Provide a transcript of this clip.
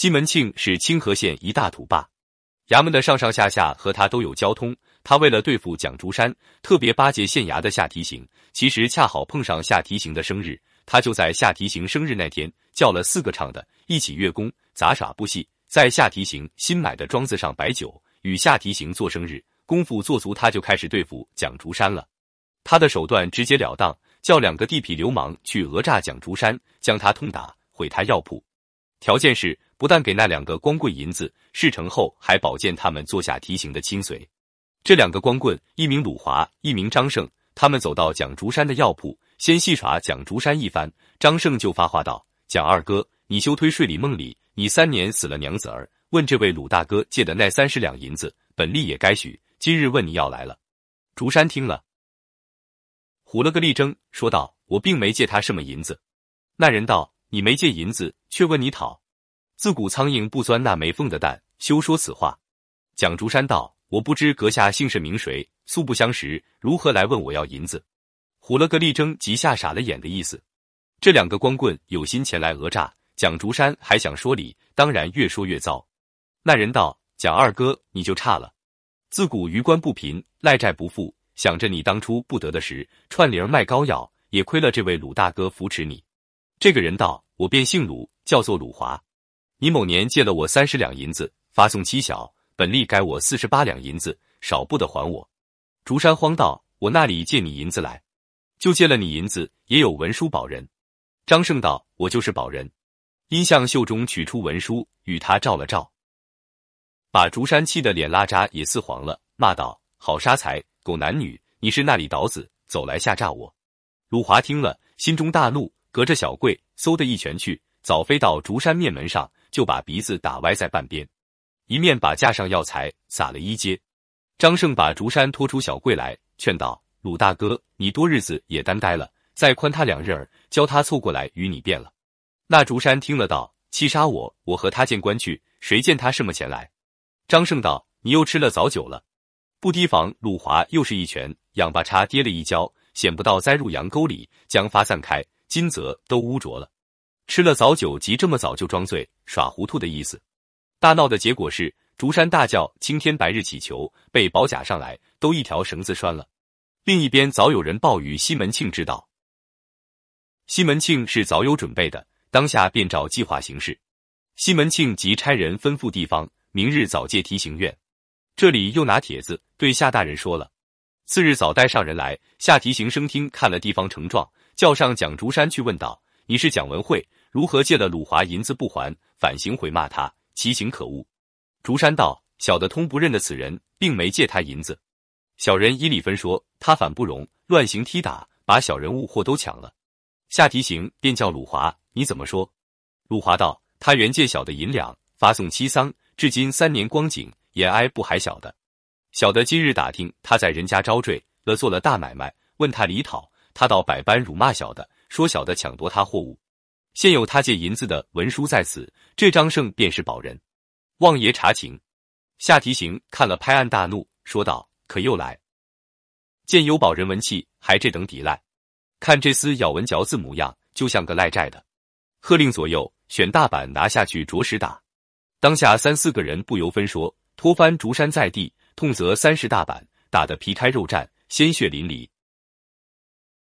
西门庆是清河县一大土霸，衙门的上上下下和他都有交通。他为了对付蒋竹山，特别巴结县衙的夏提刑。其实恰好碰上夏提刑的生日，他就在夏提刑生日那天叫了四个唱的一起月工杂耍布戏，在夏提刑新买的庄子上摆酒，与夏提刑做生日。功夫做足，他就开始对付蒋竹山了。他的手段直截了当，叫两个地痞流氓去讹诈蒋竹山，将他痛打，毁他药铺。条件是不但给那两个光棍银子，事成后还保荐他们做下提刑的亲随。这两个光棍，一名鲁华，一名张胜。他们走到蒋竹山的药铺，先戏耍蒋竹山一番。张胜就发话道：“蒋二哥，你休推睡里梦里，你三年死了娘子儿，问这位鲁大哥借的那三十两银子，本利也该许。今日问你要来了。”竹山听了。唬了个立正，说道：“我并没借他什么银子。”那人道：“你没借银子，却问你讨？自古苍蝇不钻那没缝的蛋，休说此话。”蒋竹山道：“我不知阁下姓甚名谁，素不相识，如何来问我要银子？”唬了个立正，即吓傻了眼的意思。这两个光棍有心前来讹诈蒋竹山，还想说理，当然越说越糟。那人道：“蒋二哥，你就差了。自古余官不贫，赖债不富。”想着你当初不得的时，串铃卖膏药，也亏了这位鲁大哥扶持你。这个人道：“我便姓鲁，叫做鲁华。你某年借了我三十两银子，发送期小，本利该我四十八两银子，少不得还我。”竹山慌道：“我那里借你银子来？就借了你银子，也有文书保人。”张胜道：“我就是保人。”因向袖中取出文书，与他照了照，把竹山气的脸拉渣也似黄了，骂道：“好杀财！”狗男女，你是那里倒子，走来吓诈我？鲁华听了，心中大怒，隔着小柜，嗖的一拳去，早飞到竹山面门上，就把鼻子打歪在半边，一面把架上药材撒了一街。张胜把竹山拖出小柜来，劝道：“鲁大哥，你多日子也单呆了，再宽他两日儿，教他凑过来与你辩了。”那竹山听了道：“欺杀我，我和他见官去，谁见他什么前来？”张胜道：“你又吃了早酒了。”不提防，鲁华又是一拳，仰巴叉跌了一跤，险不到栽入羊沟里，将发散开，金泽都污浊了。吃了早酒，即这么早就装醉耍糊涂的意思。大闹的结果是，竹山大叫：“青天白日祈求！”被保甲上来，都一条绳子拴了。另一边早有人报与西门庆知道，西门庆是早有准备的，当下便照计划行事。西门庆即差人吩咐地方，明日早借提刑院。这里又拿帖子对夏大人说了。次日早带上人来，夏提刑生听看了地方呈状，叫上蒋竹山去问道：“你是蒋文慧，如何借了鲁华银子不还，反行回骂他，其行可恶？”竹山道：“小的通不认得此人，并没借他银子。小人依礼分说，他反不容，乱行踢打，把小人物货都抢了。”下提刑便叫鲁华：“你怎么说？”鲁华道：“他原借小的银两，发送七丧，至今三年光景。”也挨不还小的，小的今日打听他在人家招赘了，做了大买卖，问他离讨，他倒百般辱骂小的，说小的抢夺他货物。现有他借银子的文书在此，这张胜便是保人。望爷查情。夏提刑看了拍案大怒，说道：“可又来！见有保人文气，还这等抵赖？看这厮咬文嚼字模样，就像个赖债的。”喝令左右选大板拿下去，着实打。当下三四个人不由分说。拖翻竹山在地，痛责三十大板，打得皮开肉绽，鲜血淋漓，